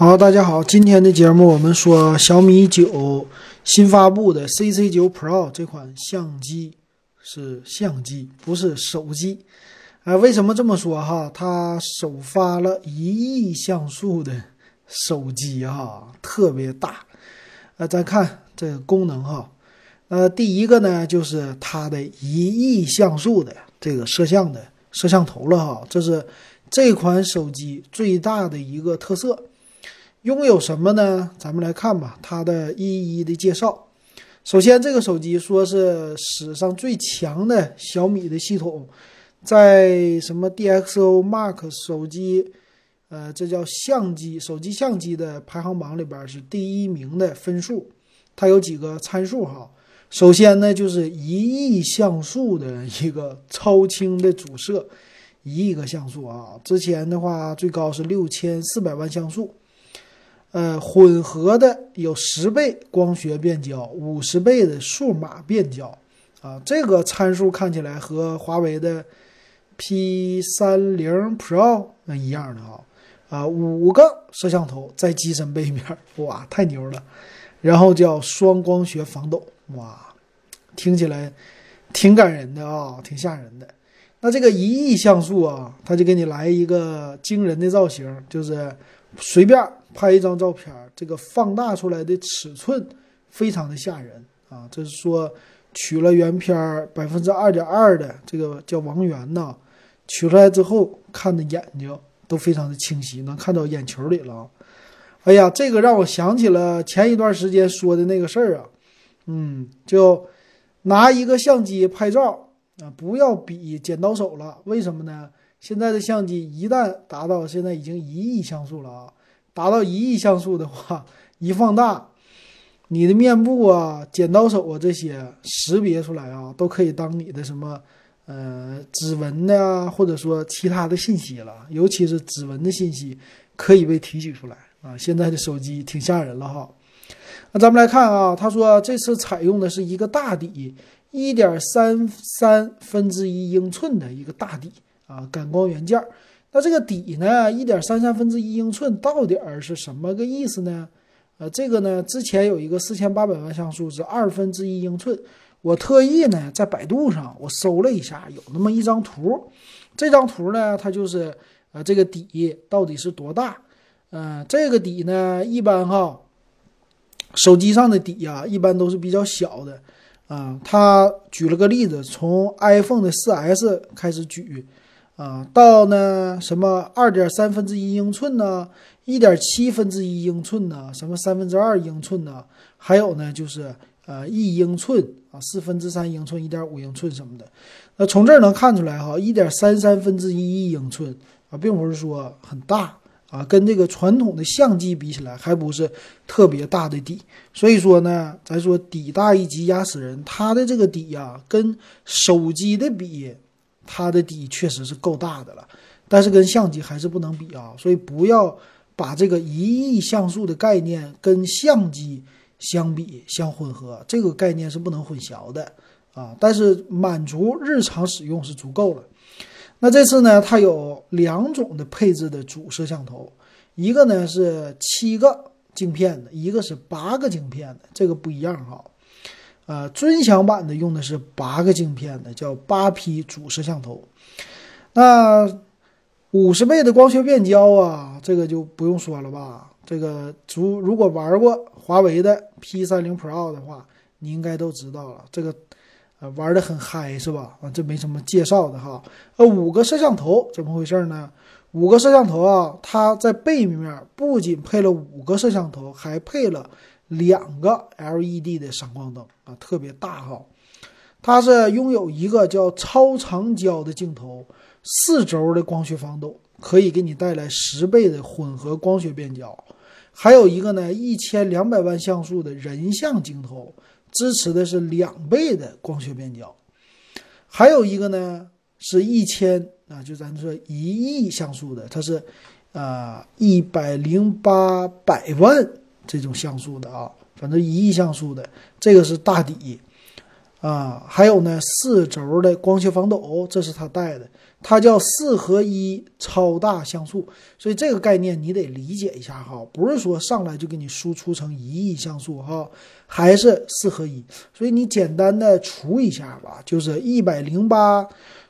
好，大家好，今天的节目我们说小米九新发布的 CC 九 Pro 这款相机是相机，不是手机。啊，为什么这么说哈？它首发了一亿像素的手机哈，特别大。呃，咱看这个功能哈，呃，第一个呢就是它的一亿像素的这个摄像的摄像头了哈，这是这款手机最大的一个特色。拥有什么呢？咱们来看吧，它的一一的介绍。首先，这个手机说是史上最强的小米的系统，在什么 DxO Mark 手机，呃，这叫相机手机相机的排行榜里边是第一名的分数。它有几个参数哈。首先呢，就是一亿像素的一个超清的主摄，一亿个像素啊。之前的话，最高是六千四百万像素。呃，混合的有十倍光学变焦，五十倍的数码变焦，啊，这个参数看起来和华为的 P 三零 Pro 那一样的啊，啊，五个摄像头在机身背面，哇，太牛了！然后叫双光学防抖，哇，听起来挺感人的啊，挺吓人的。那这个一亿像素啊，它就给你来一个惊人的造型，就是随便。拍一张照片，这个放大出来的尺寸非常的吓人啊！这是说取了原片百分之二点二的这个叫王源呐，取出来之后看的眼睛都非常的清晰，能看到眼球里了。哎呀，这个让我想起了前一段时间说的那个事儿啊，嗯，就拿一个相机拍照啊，不要比剪刀手了。为什么呢？现在的相机一旦达到现在已经一亿像素了啊！达到一亿像素的话，一放大，你的面部啊、剪刀手啊这些识别出来啊，都可以当你的什么呃指纹的，或者说其他的信息了。尤其是指纹的信息可以被提取出来啊。现在的手机挺吓人了哈。那咱们来看啊，他说这次采用的是一个大底，一点三三分之一英寸的一个大底啊，感光元件。那这个底呢，一点三三分之一英寸到底是什么个意思呢？呃，这个呢，之前有一个四千八百万像素是二分之一英寸，我特意呢在百度上我搜了一下，有那么一张图，这张图呢，它就是呃这个底到底是多大？嗯，这个底呢，一般哈，手机上的底呀，一般都是比较小的啊。他举了个例子，从 iPhone 的 4S 开始举。啊，到呢什么二点三分之一英寸呢，一点七分之一英寸呢，什么三分之二英寸呢？还有呢就是呃一英寸啊，四分之三英寸，一点五英寸什么的。那从这儿能看出来哈，一点三三分之一英寸啊，并不是说很大啊，跟这个传统的相机比起来，还不是特别大的底。所以说呢，咱说底大一级压死人，它的这个底呀，跟手机的比。它的底确实是够大的了，但是跟相机还是不能比啊，所以不要把这个一亿像素的概念跟相机相比相混合，这个概念是不能混淆的啊。但是满足日常使用是足够了。那这次呢，它有两种的配置的主摄像头，一个呢是七个镜片的，一个是八个镜片的，这个不一样哈。呃，尊享版的用的是八个镜片的，叫八 P 主摄像头。那五十倍的光学变焦啊，这个就不用说了吧？这个如如果玩过华为的 P 三零 Pro 的话，你应该都知道了。这个呃玩的很嗨是吧？啊，这没什么介绍的哈。呃，五个摄像头怎么回事呢？五个摄像头啊，它在背面不仅配了五个摄像头，还配了。两个 LED 的闪光灯啊，特别大哈，它是拥有一个叫超长焦的镜头，四轴的光学防抖，可以给你带来十倍的混合光学变焦，还有一个呢一千两百万像素的人像镜头，支持的是两倍的光学变焦，还有一个呢是一千啊，就咱说一亿像素的，它是啊一百零八百万。这种像素的啊，反正一亿像素的，这个是大底，啊，还有呢四轴的光学防抖，这是它带的，它叫四合一超大像素，所以这个概念你得理解一下哈，不是说上来就给你输出成一亿像素哈，还是四合一，所以你简单的除一下吧，就是一百零八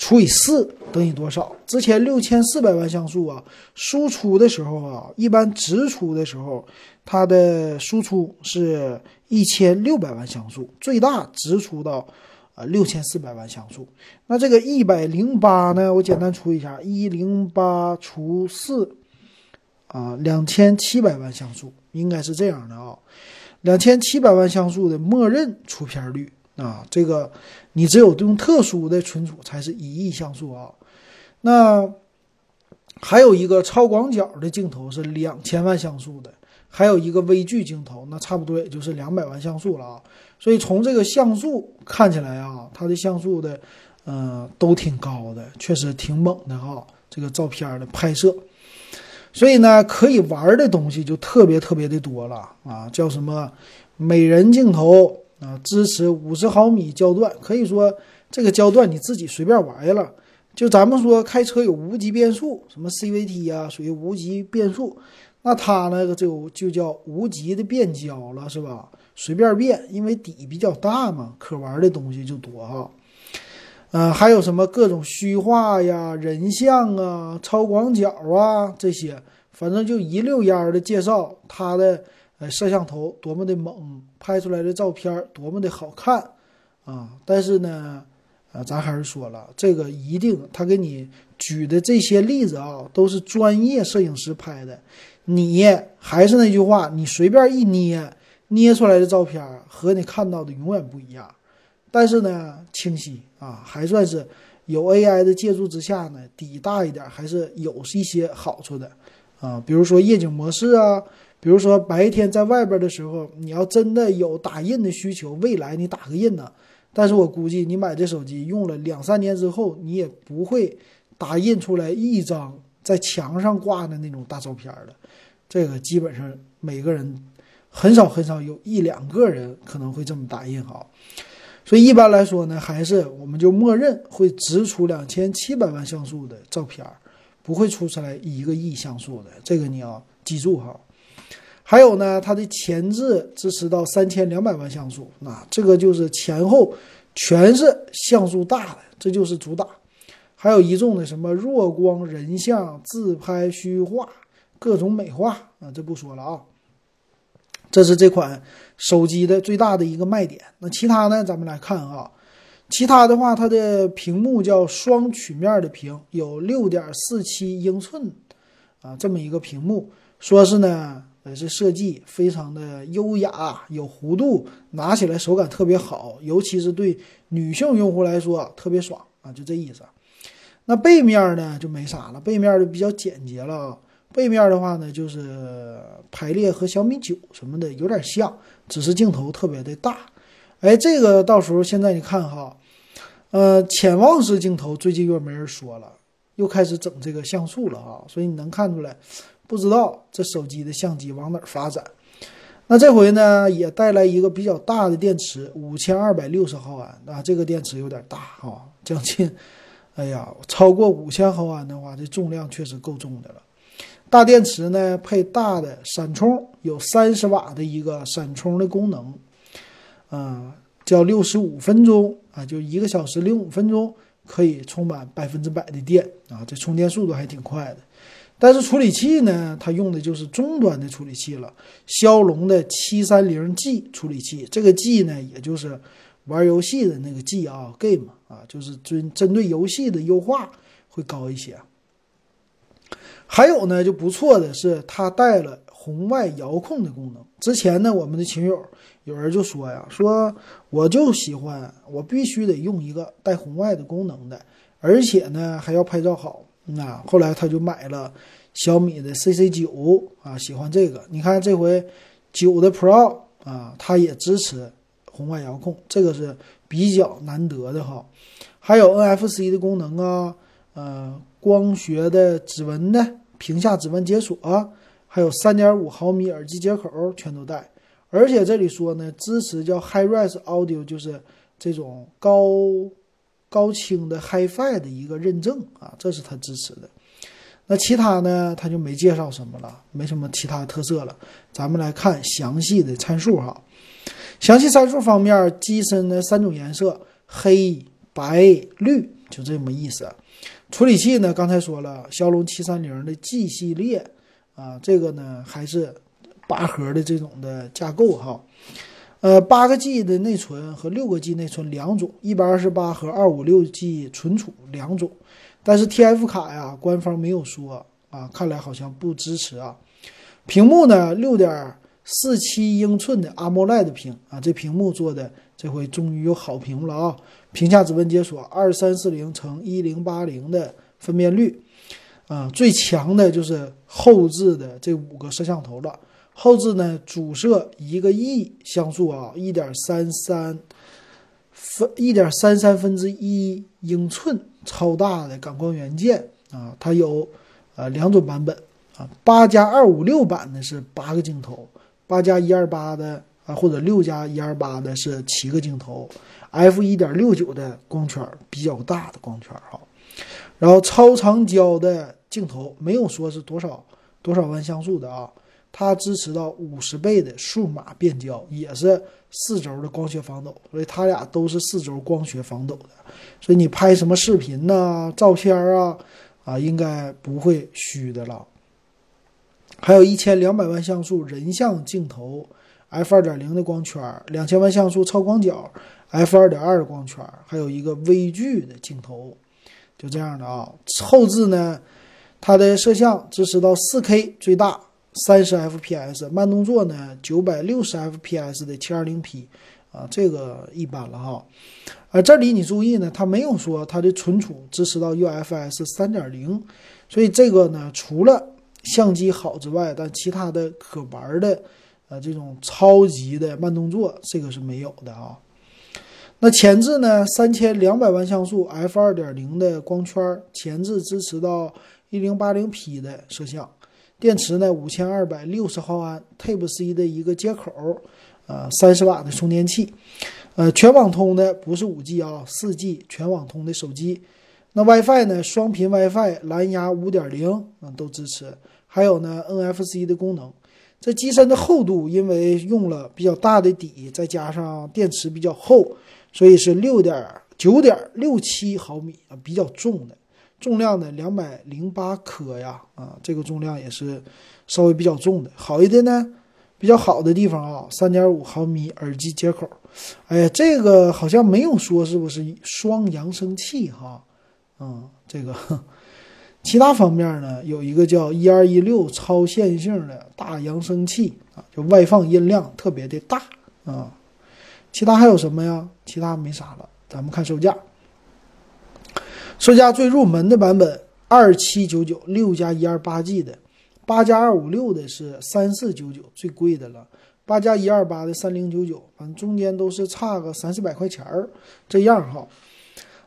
除以四等于多少？之前六千四百万像素啊，输出的时候啊，一般直出的时候，它的输出是。一千六百万像素，最大直出到，呃六千四百万像素。那这个一百零八呢？我简单除一下，一零八除四，啊，两千七百万像素，应该是这样的啊。两千七百万像素的默认出片率啊，这个你只有用特殊的存储才是一亿像素啊。那还有一个超广角的镜头是两千万像素的。还有一个微距镜头，那差不多也就是两百万像素了啊。所以从这个像素看起来啊，它的像素的，嗯，都挺高的，确实挺猛的哈。这个照片的拍摄，所以呢，可以玩的东西就特别特别的多了啊。叫什么美人镜头啊？支持五十毫米焦段，可以说这个焦段你自己随便玩了。就咱们说开车有无级变速，什么 CVT 啊，属于无级变速。那它那个就就叫无极的变焦了，是吧？随便变，因为底比较大嘛，可玩的东西就多哈。嗯，还有什么各种虚化呀、人像啊、超广角啊这些，反正就一溜烟的介绍它的哎摄像头多么的猛，拍出来的照片多么的好看啊。但是呢，啊，咱还是说了，这个一定他给你举的这些例子啊，都是专业摄影师拍的。你还是那句话，你随便一捏，捏出来的照片和你看到的永远不一样。但是呢，清晰啊，还算是有 AI 的借助之下呢，底大一点还是有一些好处的啊。比如说夜景模式啊，比如说白天在外边的时候，你要真的有打印的需求，未来你打个印呢。但是我估计你买这手机用了两三年之后，你也不会打印出来一张在墙上挂的那种大照片的。这个基本上每个人很少很少有一两个人可能会这么打印哈，所以一般来说呢，还是我们就默认会直出两千七百万像素的照片，不会出出来一个亿像素的，这个你要记住哈。还有呢，它的前置支持到三千两百万像素，那这个就是前后全是像素大的，这就是主打。还有一众的什么弱光人像、自拍虚化。各种美化啊，这不说了啊。这是这款手机的最大的一个卖点。那其他呢？咱们来看啊。其他的话，它的屏幕叫双曲面的屏，有六点四七英寸啊，这么一个屏幕，说是呢，也是设计非常的优雅，有弧度，拿起来手感特别好，尤其是对女性用户来说特别爽啊，就这意思。那背面呢就没啥了，背面就比较简洁了啊。背面的话呢，就是排列和小米九什么的有点像，只是镜头特别的大。哎，这个到时候现在你看哈，呃，潜望式镜头最近又没人说了，又开始整这个像素了哈，所以你能看出来，不知道这手机的相机往哪儿发展。那这回呢，也带来一个比较大的电池，五千二百六十毫安啊，这个电池有点大哈，将近，哎呀，超过五千毫安的话，这重量确实够重的了。大电池呢，配大的闪充，有三十瓦的一个闪充的功能，啊，叫六十五分钟啊，就一个小时零五分钟可以充满百分之百的电啊，这充电速度还挺快的。但是处理器呢，它用的就是中端的处理器了，骁龙的七三零 G 处理器，这个 G 呢，也就是玩游戏的那个 G 啊，Game 啊，就是针针对游戏的优化会高一些。还有呢，就不错的是，它带了红外遥控的功能。之前呢，我们的群友有人就说呀，说我就喜欢，我必须得用一个带红外的功能的，而且呢还要拍照好。那后来他就买了小米的 CC 九啊，喜欢这个。你看这回九的 Pro 啊，它也支持红外遥控，这个是比较难得的哈。还有 NFC 的功能啊，呃，光学的指纹的。屏下指纹解锁啊，还有三点五毫米耳机接口全都带，而且这里说呢，支持叫 HiRes Audio，就是这种高高清的 HiFi 的一个认证啊，这是它支持的。那其他呢，它就没介绍什么了，没什么其他特色了。咱们来看详细的参数哈。详细参数方面，机身的三种颜色：黑、白、绿，就这么意思。处理器呢，刚才说了，骁龙七三零的 G 系列啊，这个呢还是八核的这种的架构哈。呃，八个 G 的内存和六个 G 内存两种，一百二十八和二五六 G 存储两种，但是 TF 卡呀，官方没有说啊，看来好像不支持啊。屏幕呢，六点四七英寸的 AMOLED 屏啊，这屏幕做的这回终于有好屏了啊！屏下指纹解锁，二三四零乘一零八零的分辨率啊，最强的就是后置的这五个摄像头了。后置呢，主摄一个亿像素啊，一点三三分一点三三分之一英寸，超大的感光元件啊，它有呃两种版本啊，八加二五六版的是八个镜头，八加一二八的啊或者六加一二八的是七个镜头，f 一点六九的光圈比较大的光圈哈，然后超长焦的镜头没有说是多少多少万像素的啊。它支持到五十倍的数码变焦，也是四轴的光学防抖，所以它俩都是四轴光学防抖的，所以你拍什么视频呐、照片啊，啊，应该不会虚的了。还有一千两百万像素人像镜头，f 二点零的光圈，两千万像素超广角，f 二点二的光圈，还有一个微距的镜头，就这样的啊。后置呢，它的摄像支持到四 K 最大。三十 fps 慢动作呢，九百六十 fps 的七二零 P，啊，这个一般了哈。啊，这里你注意呢，它没有说它的存储支持到 UFS 三点零，所以这个呢，除了相机好之外，但其他的可玩的，呃，这种超级的慢动作，这个是没有的啊。那前置呢，三千两百万像素 f 二点零的光圈，前置支持到一零八零 P 的摄像。电池呢，五千二百六十毫安，Type C 的一个接口，呃，三十瓦的充电器，呃，全网通的不是五 G 啊，四 G 全网通的手机。那 WiFi 呢，双频 WiFi，蓝牙五点零啊都支持，还有呢 NFC 的功能。这机身的厚度，因为用了比较大的底，再加上电池比较厚，所以是六点九点六七毫米啊，比较重的。重量呢，两百零八克呀，啊，这个重量也是稍微比较重的。好一点呢，比较好的地方啊，三点五毫米耳机接口。哎呀，这个好像没有说是不是双扬声器哈，嗯，这个 其他方面呢，有一个叫一二一六超线性的大扬声器啊，就外放音量特别的大啊。其他还有什么呀？其他没啥了，咱们看售价。售价最入门的版本二七九九六加一二八 G 的，八加二五六的是三四九九最贵的了，八加一二八的三零九九，反正中间都是差个三四百块钱儿这样哈。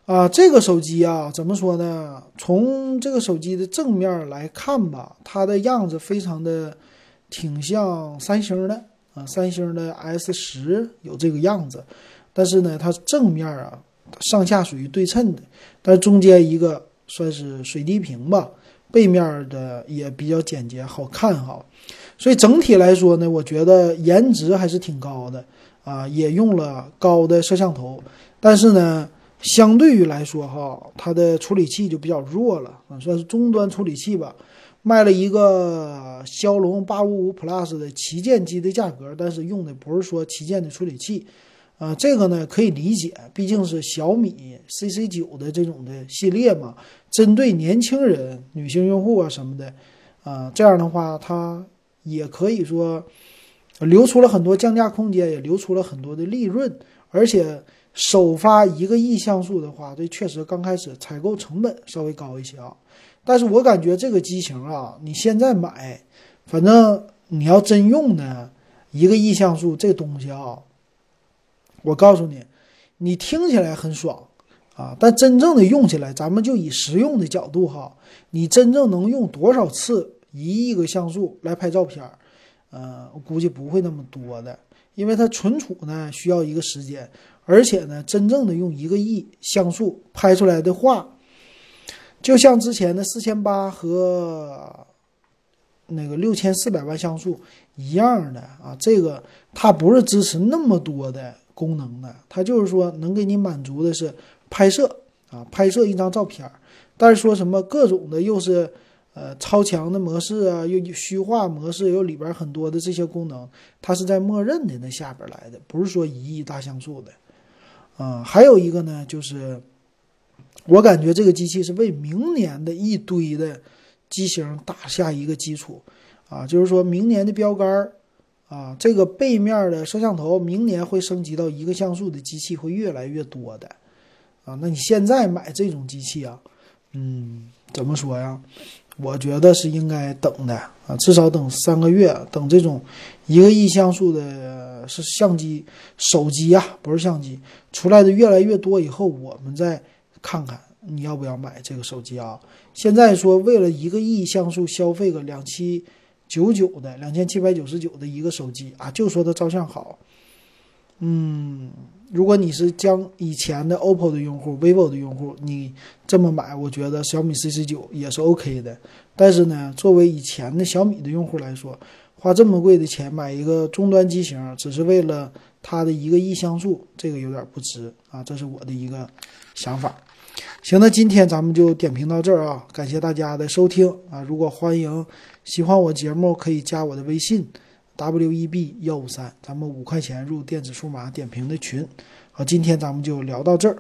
啊，这个手机啊，怎么说呢？从这个手机的正面来看吧，它的样子非常的挺像三星的啊，三星的 S 十有这个样子，但是呢，它正面啊。上下属于对称的，但中间一个算是水滴屏吧，背面的也比较简洁好看哈，所以整体来说呢，我觉得颜值还是挺高的啊，也用了高的摄像头，但是呢，相对于来说哈，它的处理器就比较弱了啊，算是中端处理器吧，卖了一个骁龙八五五 Plus 的旗舰机的价格，但是用的不是说旗舰的处理器。啊，这个呢可以理解，毕竟是小米 CC 九的这种的系列嘛，针对年轻人、女性用户啊什么的，啊，这样的话它也可以说留出了很多降价空间，也留出了很多的利润。而且首发一个亿像素的话，这确实刚开始采购成本稍微高一些啊。但是我感觉这个机型啊，你现在买，反正你要真用呢，一个亿像素这东西啊。我告诉你，你听起来很爽啊，但真正的用起来，咱们就以实用的角度哈，你真正能用多少次一亿个像素来拍照片儿？呃，我估计不会那么多的，因为它存储呢需要一个时间，而且呢，真正的用一个亿像素拍出来的画，就像之前的四千八和那个六千四百万像素一样的啊，这个它不是支持那么多的功能的，它就是说能给你满足的是拍摄啊，拍摄一张照片，但是说什么各种的又是。呃，超强的模式啊，又虚化模式，又里边很多的这些功能，它是在默认的那下边来的，不是说一亿大像素的。啊，还有一个呢，就是我感觉这个机器是为明年的一堆的机型打下一个基础啊，就是说明年的标杆儿啊，这个背面的摄像头明年会升级到一个像素的机器会越来越多的啊。那你现在买这种机器啊，嗯，怎么说呀？我觉得是应该等的啊，至少等三个月，等这种一个亿像素的是相机、手机啊，不是相机出来的越来越多以后，我们再看看你要不要买这个手机啊。现在说为了一个亿像素消费个两七九九的、两千七百九十九的一个手机啊，就说它照相好，嗯。如果你是将以前的 OPPO 的用户、vivo 的用户，你这么买，我觉得小米 CC 九也是 OK 的。但是呢，作为以前的小米的用户来说，花这么贵的钱买一个终端机型，只是为了它的一个亿像素，这个有点不值啊。这是我的一个想法。行，那今天咱们就点评到这儿啊，感谢大家的收听啊。如果欢迎喜欢我节目，可以加我的微信。W E B 幺五三，咱们五块钱入电子数码点评的群。好，今天咱们就聊到这儿。